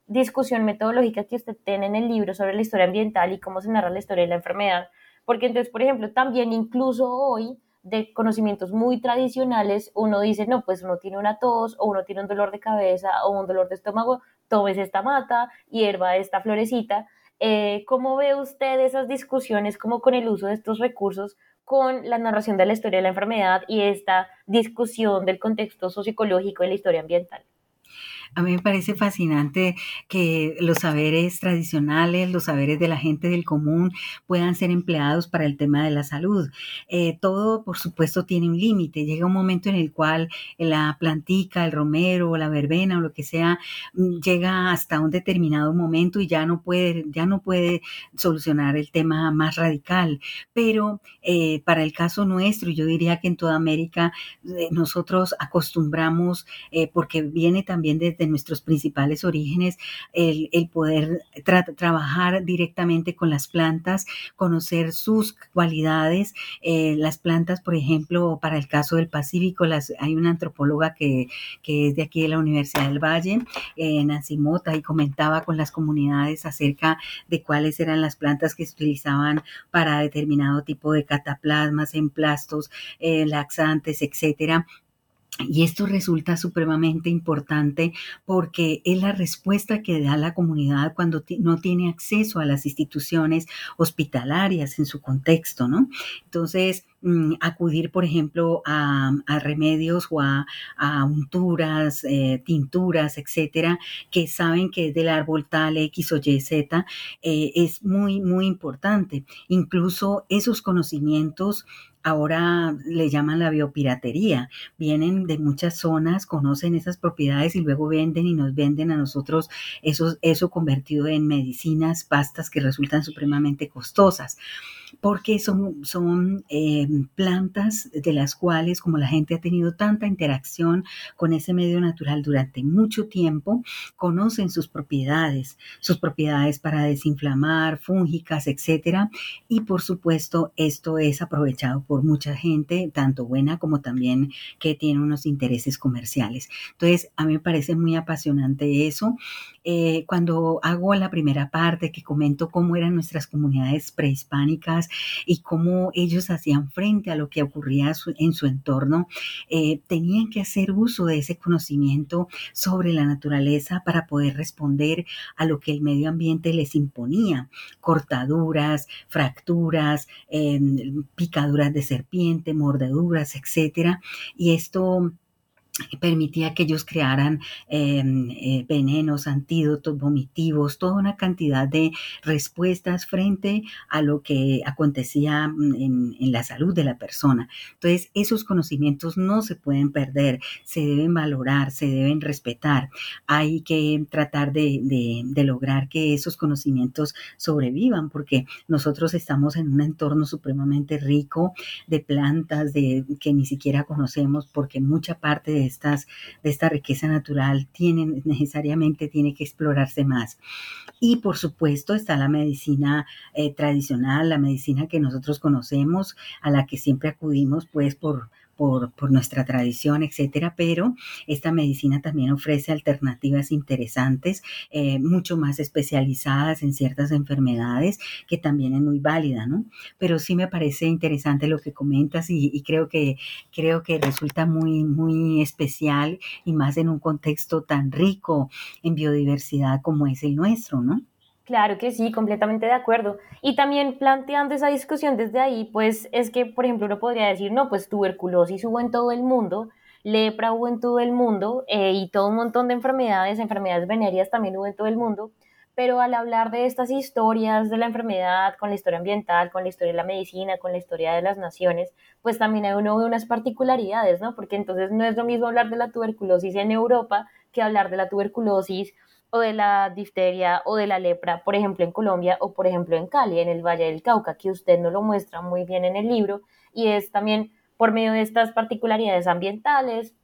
discusión metodológica que usted tiene en el libro sobre la historia ambiental y cómo se narra la historia de la enfermedad. Porque entonces, por ejemplo, también incluso hoy de conocimientos muy tradicionales, uno dice, no, pues uno tiene una tos o uno tiene un dolor de cabeza o un dolor de estómago, tomes esta mata, hierba esta florecita. Eh, ¿Cómo ve usted esas discusiones como con el uso de estos recursos con la narración de la historia de la enfermedad y esta discusión del contexto sociológico de la historia ambiental. A mí me parece fascinante que los saberes tradicionales, los saberes de la gente del común puedan ser empleados para el tema de la salud. Eh, todo, por supuesto, tiene un límite. Llega un momento en el cual la plantica, el romero, la verbena o lo que sea, mm, llega hasta un determinado momento y ya no puede, ya no puede solucionar el tema más radical. Pero eh, para el caso nuestro, yo diría que en toda América eh, nosotros acostumbramos, porque viene también desde de nuestros principales orígenes, el, poder trabajar directamente con las plantas, conocer sus cualidades. Eh, las plantas, por ejemplo, para el caso del Pacífico, las, hay una antropóloga que, es de aquí de la Universidad del Valle, eh, Nancy Mota, y comentaba con las comunidades acerca de cuáles eran las plantas que se utilizaban para determinado tipo de cataplasmas, emplastos, eh, laxantes, etcétera y esto resulta supremamente importante porque es la respuesta que da la comunidad cuando no tiene acceso a las instituciones hospitalarias en su contexto, ¿no? Entonces, mm, acudir, por ejemplo, a, remedios o a, unturas, eh, tinturas, etcétera, que saben que es del árbol tal X o Y, Z, eh, es muy, muy importante. Incluso esos conocimientos ahora le llaman la biopiratería. Vienen de muchas zonas, conocen esas propiedades y luego venden y nos venden a nosotros eso, eso convertido en medicinas, pastas que resultan supremamente costosas porque son, son eh, plantas de las cuales, como la gente ha tenido tanta interacción con ese medio natural durante mucho tiempo, conocen sus propiedades, sus propiedades para desinflamar, fúngicas, etcétera. Y por supuesto, esto es aprovechado por mucha gente, tanto buena como también que tiene unos intereses comerciales. Entonces, a mí me parece muy apasionante eso. Eh, cuando hago la primera parte que comento cómo eran nuestras comunidades prehispánicas y cómo ellos hacían frente a lo que ocurría en su entorno, eh, tenían que hacer uso de ese conocimiento sobre la naturaleza para poder responder a lo que el medio ambiente les imponía, cortaduras, fracturas, em, picaduras de serpiente, mordeduras, etcétera. Y esto permitía que ellos crearan em, eh, venenos, antídotos, vomitivos, toda una cantidad de respuestas frente a lo que acontecía mm, en, la salud de la persona. Entonces, esos conocimientos no se pueden perder, se deben valorar, se deben respetar. Hay que tratar de, lograr que esos conocimientos sobrevivan, porque nosotros estamos en un entorno supremamente rico de plantas de, que ni siquiera conocemos, porque mucha parte de estas, de esta riqueza natural tienen, necesariamente tiene que explorarse más. Y por supuesto está la medicina eh, tradicional, la medicina que nosotros conocemos, a la que siempre acudimos pues por, por, nuestra tradición, etcétera, pero esta medicina también ofrece alternativas interesantes, eh, mucho más especializadas en ciertas enfermedades, que también es muy válida, ¿no? Pero sí me parece interesante lo que comentas y, creo que creo que resulta muy muy especial y más en un contexto tan rico en biodiversidad como es el nuestro, ¿no? Claro que sí, completamente de acuerdo. Y también planteando esa discusión desde ahí, pues es que, por ejemplo, uno podría decir, no, pues tuberculosis hubo en todo el mundo, lepra hubo en todo el mundo eh, y todo un montón de enfermedades, enfermedades venéreas también hubo en todo el mundo, pero al hablar de estas historias de la enfermedad, con la historia ambiental, con la historia de la medicina, con la historia de las naciones, pues también hay uno de unas particularidades, ¿no? Porque entonces no es lo mismo hablar de la tuberculosis en Europa que hablar de la tuberculosis o de la difteria o de la lepra, por ejemplo, en Colombia o por ejemplo en Cali, en el Valle del Cauca, que usted no lo muestra muy bien en el libro, y es también por medio de estas particularidades ambientales,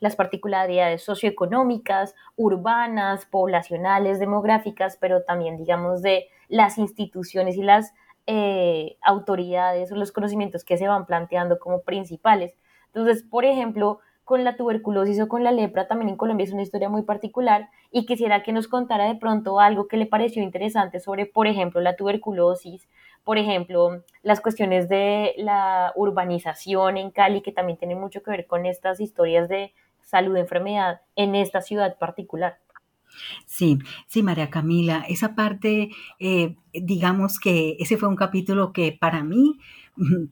las particularidades socioeconómicas, urbanas, poblacionales, demográficas, pero también, digamos, de las instituciones y las eh, autoridades o los conocimientos que se van planteando como principales. Entonces, por ejemplo, con la tuberculosis o con la lepra también en Colombia es una historia muy particular y quisiera que nos contara de pronto algo que le pareció interesante sobre, por ejemplo, la tuberculosis, por ejemplo, las cuestiones de la urbanización en Cali, que también tienen mucho que ver con estas historias de salud, enfermedad en esta ciudad particular. Sí, sí, María Camila, esa parte, eh, digamos que ese fue un capítulo que para mí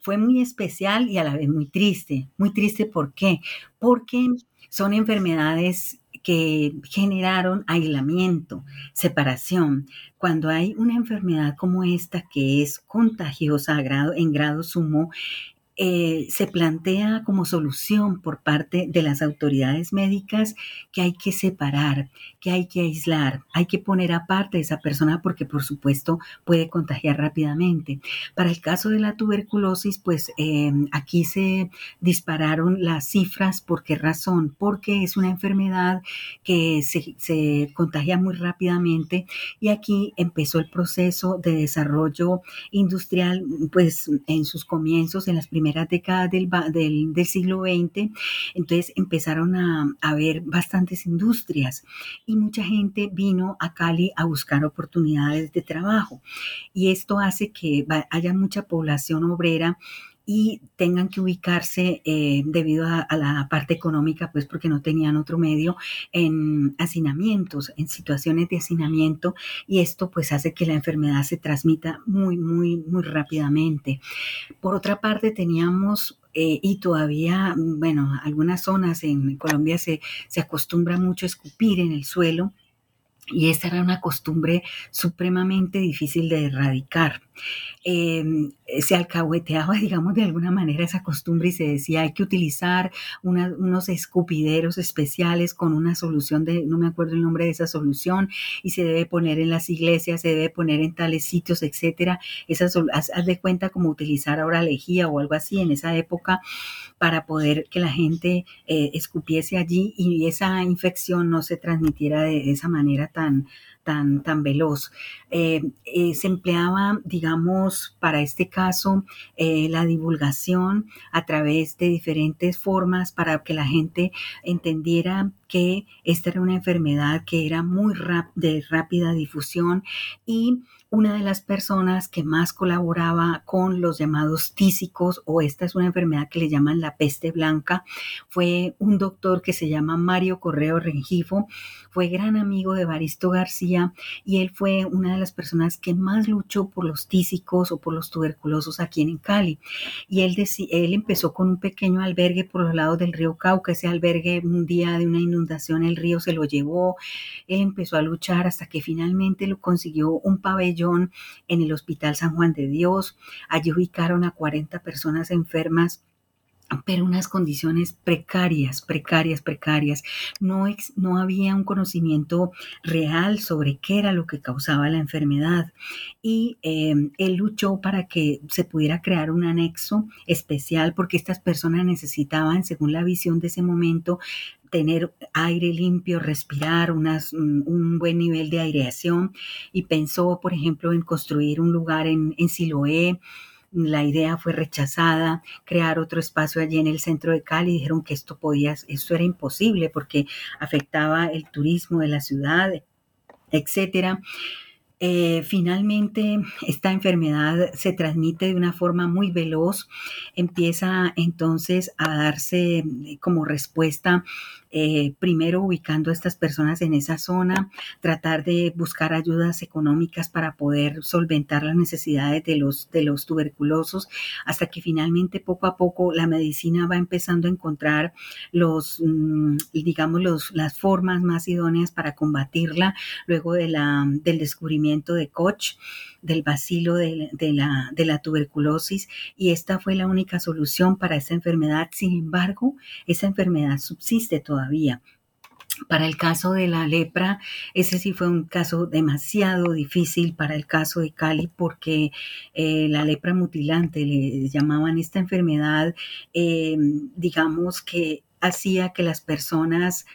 fue muy especial y a la vez muy triste. Muy triste, ¿por qué? Porque son enfermedades que generaron aislamiento, separación. Cuando hay una enfermedad como esta que es contagiosa en grado sumo, eh, se plantea como solución por parte de las autoridades médicas que hay que separar, que hay que aislar, hay que poner aparte a esa persona porque por supuesto puede contagiar rápidamente. Para el caso de la tuberculosis, pues em, aquí se dispararon las cifras. ¿Por qué razón? Porque es una enfermedad que se, se contagia muy rápidamente y aquí empezó el proceso de desarrollo industrial, pues en sus comienzos, en las primeras primeras décadas del, del, siglo XX, entonces empezaron a, haber bastantes industrias y mucha gente vino a Cali a buscar oportunidades de trabajo. Y esto hace que haya mucha población obrera y tengan que ubicarse eh, debido a, la parte económica, pues porque no tenían otro medio, en hacinamientos, en situaciones de hacinamiento, y esto pues hace que la enfermedad se transmita muy, muy, muy rápidamente. Por otra parte, teníamos eh, y todavía, bueno, algunas zonas en Colombia se, se acostumbra mucho a escupir en el suelo y esta era una costumbre supremamente difícil de erradicar em, se alcahueteaba, digamos, de alguna manera esa costumbre y se decía hay que utilizar unos escupideros especiales con una solución de, no me acuerdo el nombre de esa solución, y se debe poner en las iglesias, se debe poner en tales sitios, etcétera. Esas, haz, de cuenta como utilizar ahora lejía o algo así en esa época para poder que la gente eh, escupiese allí y esa infección no se transmitiera de esa manera tan, tan, tan veloz. Eh, eh, se empleaba, digamos, para este caso, eh, la divulgación a través de diferentes formas para que la gente entendiera que esta era una enfermedad que era muy de rápida difusión y una de las personas que más colaboraba con los llamados tísicos, o esta es una enfermedad que le llaman la peste blanca, fue un doctor que se llama Mario Correo Rengifo, fue gran amigo de Baristo García y él fue una de las personas que más luchó por los tísicos o por los tuberculosos aquí en Cali. Y él, él empezó con un pequeño albergue por los lados del río Cauca, ese albergue un día de una inundación el río se lo llevó, él empezó a luchar hasta que finalmente lo consiguió un pabellón en el Hospital San Juan de Dios. Allí ubicaron a 40 personas enfermas pero unas condiciones precarias, precarias, precarias. No, no había un conocimiento real sobre qué era lo que causaba la enfermedad. Y em, él luchó para que se pudiera crear un anexo especial porque estas personas necesitaban, según la visión de ese momento, tener aire limpio, respirar, mm, un buen nivel de aireación y pensó, por ejemplo, en construir un lugar en, en Siloé. La idea fue rechazada, crear otro espacio allí en el centro de Cali. Dijeron que esto podía, esto era imposible porque afectaba el turismo de la ciudad, etcétera. Eh, finalmente, esta enfermedad se transmite de una forma muy veloz, empieza entonces a darse como respuesta eh, primero ubicando a estas personas en esa zona, tratar de buscar ayudas económicas para poder solventar las necesidades de los, de los tuberculosos, hasta que finalmente poco a poco la medicina va empezando a encontrar los, mm, digamos, los, las formas más idóneas para combatirla luego de la, del descubrimiento de Koch del bacilo de, la, de la tuberculosis y esta fue la única solución para esa enfermedad. Sin embargo, esa enfermedad subsiste todavía. Para el caso de la lepra, ese sí fue un caso demasiado difícil para el caso de Cali porque eh, la lepra mutilante, le llamaban esta enfermedad, eh, digamos que hacía que las personas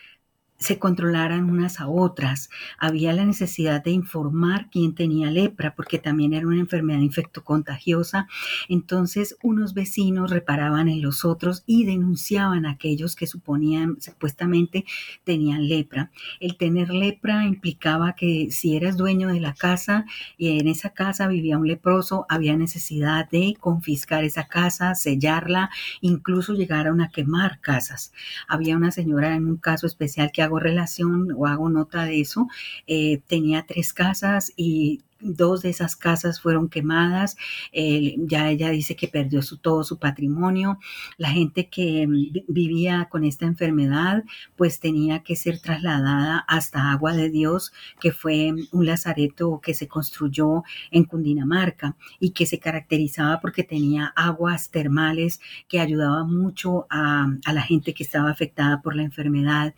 se controlaran unas a otras. Había la necesidad de informar quién tenía lepra, porque también era una enfermedad infectocontagiosa. Entonces, unos vecinos reparaban en los otros y denunciaban a aquellos que suponían, supuestamente, tenían lepra. El tener lepra implicaba que si eras dueño de la casa y en esa casa vivía un leproso, había necesidad de confiscar esa casa, sellarla, incluso llegaron a quemar casas. Había una señora en un caso especial que hago relación o hago nota de eso, eh, tenía tres casas y dos de esas casas fueron quemadas, ya ella dice que perdió su, todo su patrimonio, la gente que mm, vivía con esta enfermedad pues tenía que ser trasladada hasta Agua de Dios, que fue un lazareto que se construyó en Cundinamarca y que se caracterizaba porque tenía aguas termales que ayudaban mucho a la gente que estaba afectada por la enfermedad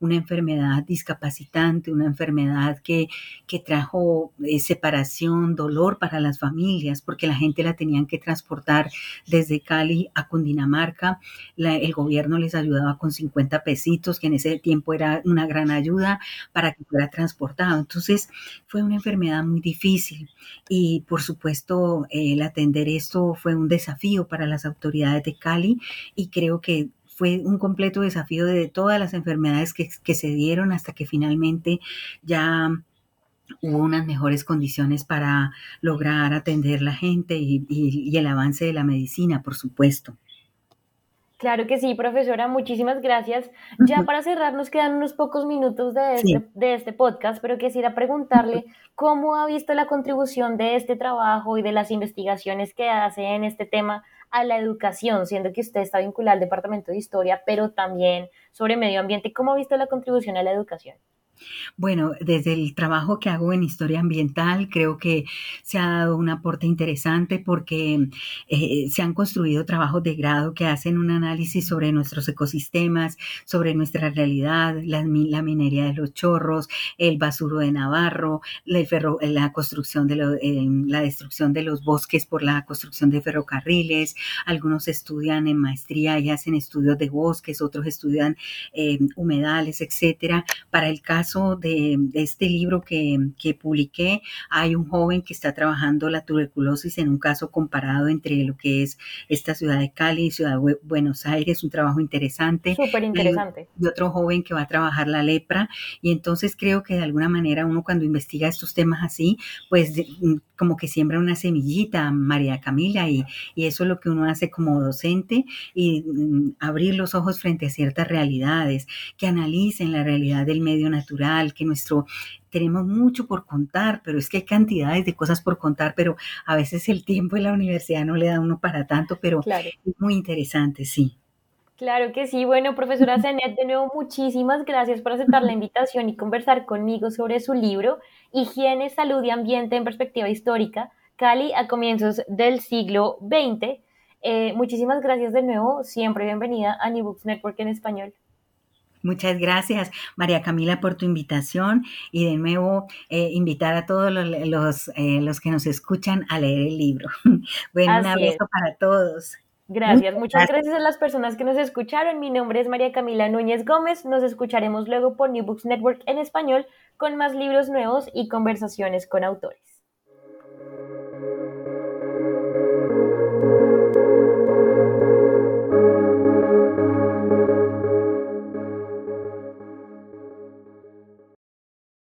una enfermedad discapacitante, una enfermedad que, que trajo eh, separación, dolor para las familias, porque la gente la tenían que transportar desde Cali a Cundinamarca. el gobierno les ayudaba con 50 pesitos, que en ese tiempo era una gran ayuda para que fuera transportado. Entonces fue una enfermedad muy difícil y por supuesto el atender esto fue un desafío para las autoridades de Cali y creo que fue un completo desafío de todas las enfermedades que, se dieron hasta que finalmente ya hubo unas mejores condiciones para lograr atender la gente y, el avance de la medicina, por supuesto. Claro que sí, profesora, muchísimas gracias. Ya para cerrar, nos quedan unos pocos minutos de este, de este podcast, pero quisiera preguntarle cómo ha visto la contribución de este trabajo y de las investigaciones que hace en este tema a la educación, siendo que usted está vinculado al Departamento de Historia, pero también sobre medio ambiente. ¿Cómo ha visto la contribución a la educación? Bueno, desde el trabajo que hago en historia ambiental, creo que se ha dado un aporte interesante porque eh, se han construido trabajos de grado que hacen un análisis sobre nuestros ecosistemas, sobre nuestra realidad, la, minería de los chorros, el basuro de Navarro, la, construcción de la destrucción de los bosques por la construcción de ferrocarriles. Algunos estudian en maestría y hacen estudios de bosques, otros estudian eh, humedales, etcétera. Para el caso de, este libro que, publiqué, hay un joven que está trabajando la tuberculosis en un caso comparado entre lo que es esta ciudad de Cali y ciudad de Buenos Aires, un trabajo interesante. Súper interesante. Y, otro joven que va a trabajar la lepra. Y entonces creo que de alguna manera uno cuando investiga estos temas así, pues mm, como que siembra una semillita, María Camila, y, y eso es lo que uno hace como docente y mm, abrir los ojos frente a ciertas realidades, que analicen la realidad del medio natural, que nuestro tenemos mucho por contar, pero es que hay cantidades de cosas por contar, pero a veces el tiempo en la universidad no le da uno para tanto, pero es muy interesante, sí. Claro que sí. Bueno, profesora Zenet, de nuevo muchísimas gracias por aceptar la invitación y conversar conmigo sobre su libro Higiene, Salud y Ambiente en Perspectiva Histórica, Cali a comienzos del siglo XX. Eh, muchísimas gracias de nuevo. Siempre bienvenida a New Books Network en español. Muchas gracias, María Camila, por tu invitación y de nuevo eh, invitar a todos los, eh, los, que nos escuchan a leer el libro. bueno, un abrazo para todos. Gracias, muchas gracias. a las personas que nos escucharon. Mi nombre es María Camila Núñez Gómez. Nos escucharemos luego por New Books Network en español con más libros nuevos y conversaciones con autores.